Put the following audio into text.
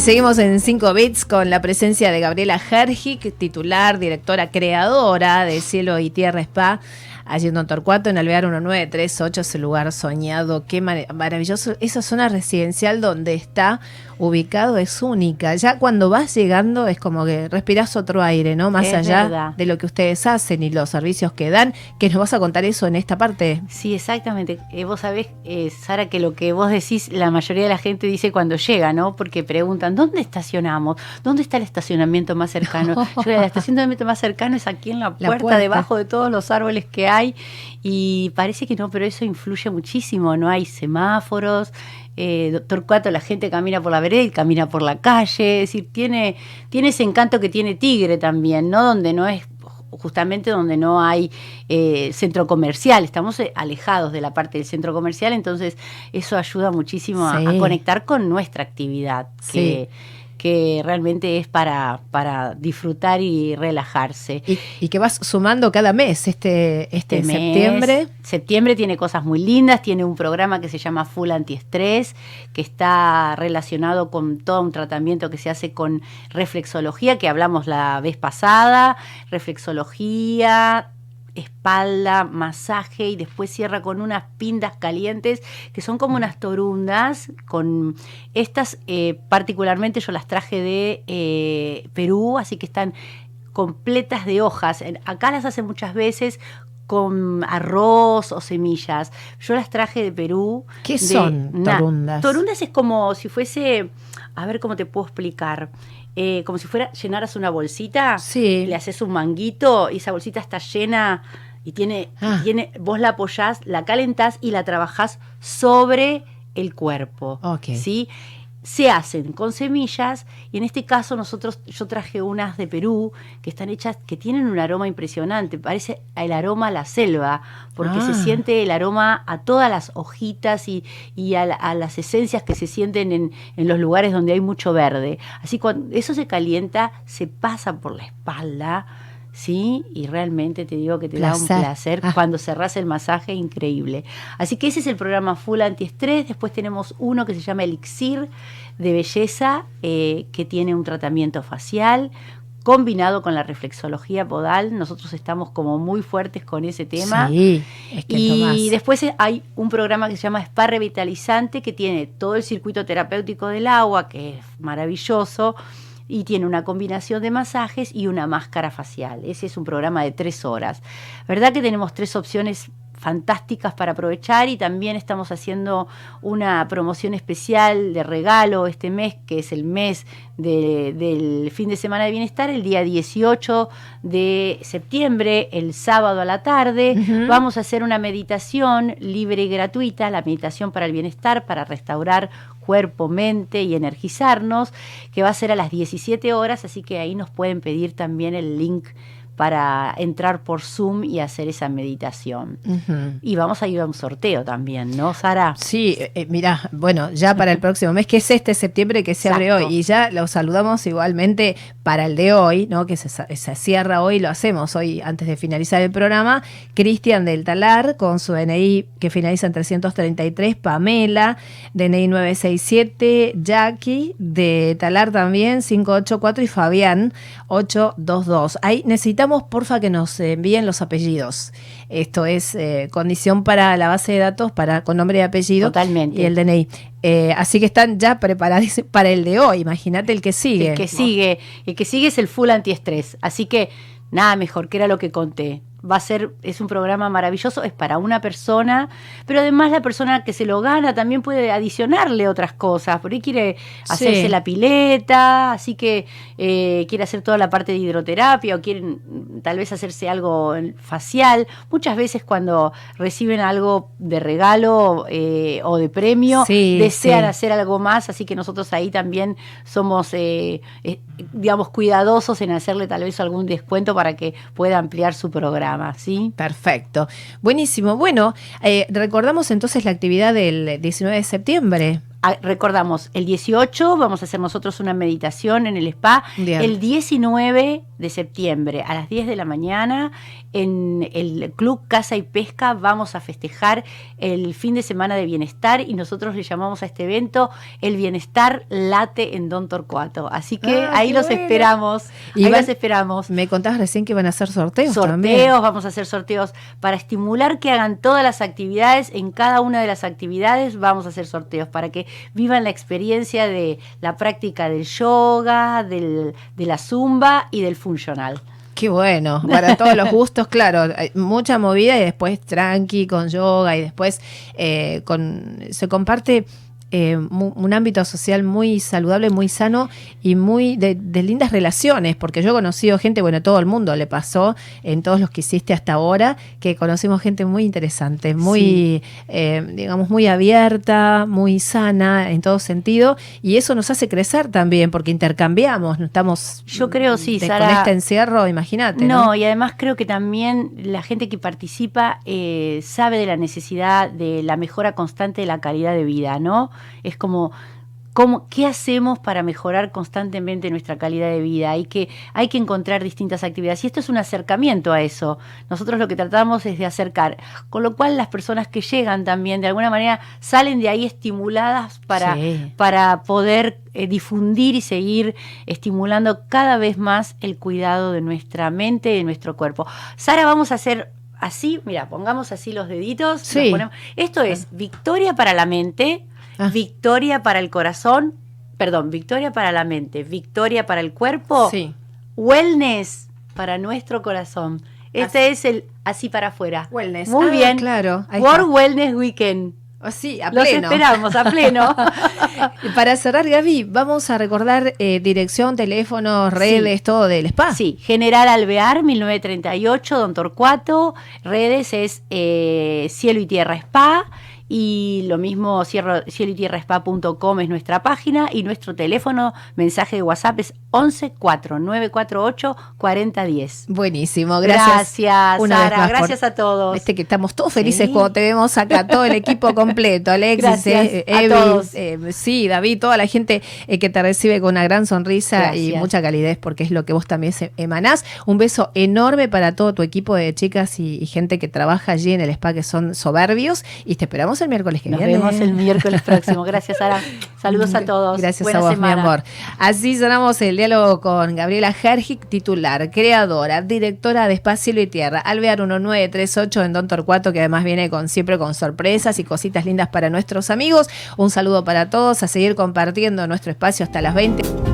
Seguimos en 5 bits con la presencia de Gabriela Hergic, titular, directora, creadora de Cielo y Tierra Spa allí en Don Torcuato, en Alvear 1938, ese lugar soñado, qué maravilloso. Esa zona residencial donde está ubicado es única. Ya cuando vas llegando es como que respiras otro aire, ¿no? Más allá de lo que ustedes hacen y los servicios que dan, que nos vas a contar eso en esta parte. Sí, exactamente. Eh, vos sabés, eh, Sara, que lo que vos decís, la mayoría de la gente dice cuando llega, ¿no? Porque preguntan, ¿dónde estacionamos? ¿Dónde está el estacionamiento más cercano? Yo, el estacionamiento más cercano es aquí en la puerta, debajo de todos los árboles que hay. Y parece que no, pero eso influye muchísimo. No hay semáforos, eh, Torcuato la gente camina por la vereda y camina por la calle, es decir, tiene, tiene ese encanto que tiene Tigre también, ¿no? Donde no es justamente donde no hay eh, centro comercial, estamos eh, alejados de la parte del centro comercial, entonces eso ayuda muchísimo a, conectar con nuestra actividad, que, que realmente es para, para disfrutar y relajarse. Y, que vas sumando cada mes, este, este, este septiembre. Septiembre tiene cosas muy lindas, tiene un programa que se llama Full Antiestrés, que está relacionado con todo un tratamiento que se hace con reflexología, que hablamos la vez pasada, reflexología, espalda, masaje y después cierra con unas pindas calientes que son como unas torundas. Con estas eh, particularmente yo las traje de eh, Perú, así que están completas de hojas. Acá las hacen muchas veces con arroz o semillas. Yo las traje de Perú. ¿Qué son torundas? Torundas es como si fuese, a ver cómo te puedo explicar. Eh, como si fuera, llenaras una bolsita, sí. le haces un manguito y esa bolsita está llena y tiene, ah. tiene, vos la apoyás, la calentás y la trabajás sobre el cuerpo. ¿sí? Se hacen con semillas y en este caso nosotros yo traje unas de Perú que están hechas que tienen un aroma impresionante parece el aroma a la selva porque se ah. siente el aroma a todas las hojitas y, a, las esencias que se sienten en, en, los lugares donde hay mucho verde así cuando eso se calienta se pasa por la espalda ¿sí? Y realmente te digo que te da un placer ah. cuando cerrás el masaje, increíble. Así que ese es el programa Full Antiestrés. Después tenemos uno que se llama Elixir de Belleza, eh, que tiene un tratamiento facial combinado con la reflexología podal. Nosotros estamos como muy fuertes con ese tema. Sí, y después hay un programa que se llama Spa Revitalizante, que tiene todo el circuito terapéutico del agua, que es maravilloso y tiene una combinación de masajes y una máscara facial. Ese es un programa de tres horas. ¿Verdad que tenemos tres opciones fantásticas para aprovechar y también estamos haciendo una promoción especial de regalo este mes, que es el mes del fin de semana de bienestar, el día 18 de septiembre, el sábado a la tarde. Vamos a hacer una meditación libre y gratuita, la meditación para el bienestar, para restaurar cuerpo, mente y energizarnos, que va a ser a las 17 horas, así que ahí nos pueden pedir también el link para entrar por Zoom y hacer esa meditación. Y vamos a ir a un sorteo también, ¿no, Sara? Sí, eh, eh, mira, bueno, ya para el próximo mes, que es este septiembre que se abre hoy, y ya lo saludamos igualmente para el de hoy, ¿no? Que se, se cierra hoy, lo hacemos hoy antes de finalizar el programa. Cristian del Talar, con su DNI que finaliza en 333, Pamela, DNI 967, Jackie de Talar también, 584, y Fabián, 822. Ahí necesitamos porfa, que nos envíen los apellidos. Esto es eh, condición para la base de datos para con nombre y apellido. Totalmente. Y el DNI. Eh, así que están ya preparados para el de hoy. Imagínate el que sigue. El que sigue. El que sigue es el full antiestrés. Así que nada mejor, que era lo que conté va a ser, es un programa maravilloso, es para una persona, pero además la persona que se lo gana también puede adicionarle otras cosas, por ahí quiere hacerse la pileta, así que eh, quiere hacer toda la parte de hidroterapia o quieren tal vez hacerse algo facial. Muchas veces cuando reciben algo de regalo eh, o de premio, desean hacer algo más, así que nosotros ahí también somos, eh, digamos, cuidadosos en hacerle tal vez algún descuento para que pueda ampliar su programa. ¿Sí? Perfecto. Buenísimo. Bueno, eh, recordamos entonces la actividad del 19 de septiembre. Ah, recordamos, el 18 vamos a hacer nosotros una meditación en el spa. El 19 de septiembre a las 10 de la mañana en el Club Casa y Pesca vamos a festejar el fin de semana de bienestar y nosotros le llamamos a este evento el bienestar late en Don Torcuato. Así que ah, ahí los esperamos. Y ahí los esperamos. Me contabas recién que van a hacer sorteos. Sorteos, vamos a hacer sorteos para estimular que hagan todas las actividades. En cada una de las actividades vamos a hacer sorteos para que vivan la experiencia de la práctica del yoga, del, de la zumba y del funcional. Qué bueno, para todos los gustos, claro, mucha movida y después tranqui con yoga y después eh, con se comparte eh, un ámbito social muy saludable, muy sano y muy de, lindas relaciones, porque yo he conocido gente, bueno, todo el mundo le pasó en todos los que hiciste hasta ahora, que conocimos gente muy interesante, muy, eh, digamos, muy abierta, muy sana en todo sentido, y eso nos hace crecer también, porque intercambiamos, no estamos... Yo creo, sí, Con este encierro, imagínate. No, y además creo que también la gente que participa eh, sabe de la necesidad de la mejora constante de la calidad de vida, ¿no? Es como, ¿Qué hacemos para mejorar constantemente nuestra calidad de vida? Hay que, hay que encontrar distintas actividades. Y esto es un acercamiento a eso. Nosotros lo que tratamos es de acercar. Con lo cual las personas que llegan también, de alguna manera, salen de ahí estimuladas para, para poder eh, difundir y seguir estimulando cada vez más el cuidado de nuestra mente y de nuestro cuerpo. Sara, vamos a hacer así, mira, pongamos así los deditos. Esto es victoria para la mente Ah. Victoria para el corazón, perdón, victoria para la mente, victoria para el cuerpo, sí. wellness para nuestro corazón. Este es el así para afuera. Wellness. Muy ah, bien. Claro. World Wellness Weekend. Oh, sí, a Los esperamos, a pleno. Para cerrar, Gaby, vamos a recordar eh, dirección, teléfono, redes, todo del spa. Sí, General Alvear, 1938, Don Torcuato. Redes es eh, Cielo y Tierra Spa. Y lo mismo, cielo y tierra spa.com es nuestra página y nuestro teléfono, mensaje de WhatsApp es 11 4948 4010. Buenísimo, gracias. Gracias, Sara, gracias a todos. Este que estamos todos felices cuando te vemos acá, todo el equipo completo, Alexis, eh, eh, sí, David, toda la gente eh, que te recibe con una gran sonrisa y mucha calidez, porque es lo que vos también emanás. Un beso enorme para todo tu equipo de chicas y, y gente que trabaja allí en el spa, que son soberbios, y te esperamos el miércoles que Nos vemos el miércoles próximo. Gracias, Sara. Saludos a todos. Gracias a vos, mi amor. Así sonamos el diálogo con Gabriela Hergic, titular, creadora, directora de Espacio y Tierra, Alvear 1938 en Don Torcuato, que además viene con siempre con sorpresas y cositas lindas para nuestros amigos. Un saludo para todos, a seguir compartiendo nuestro espacio hasta las 20.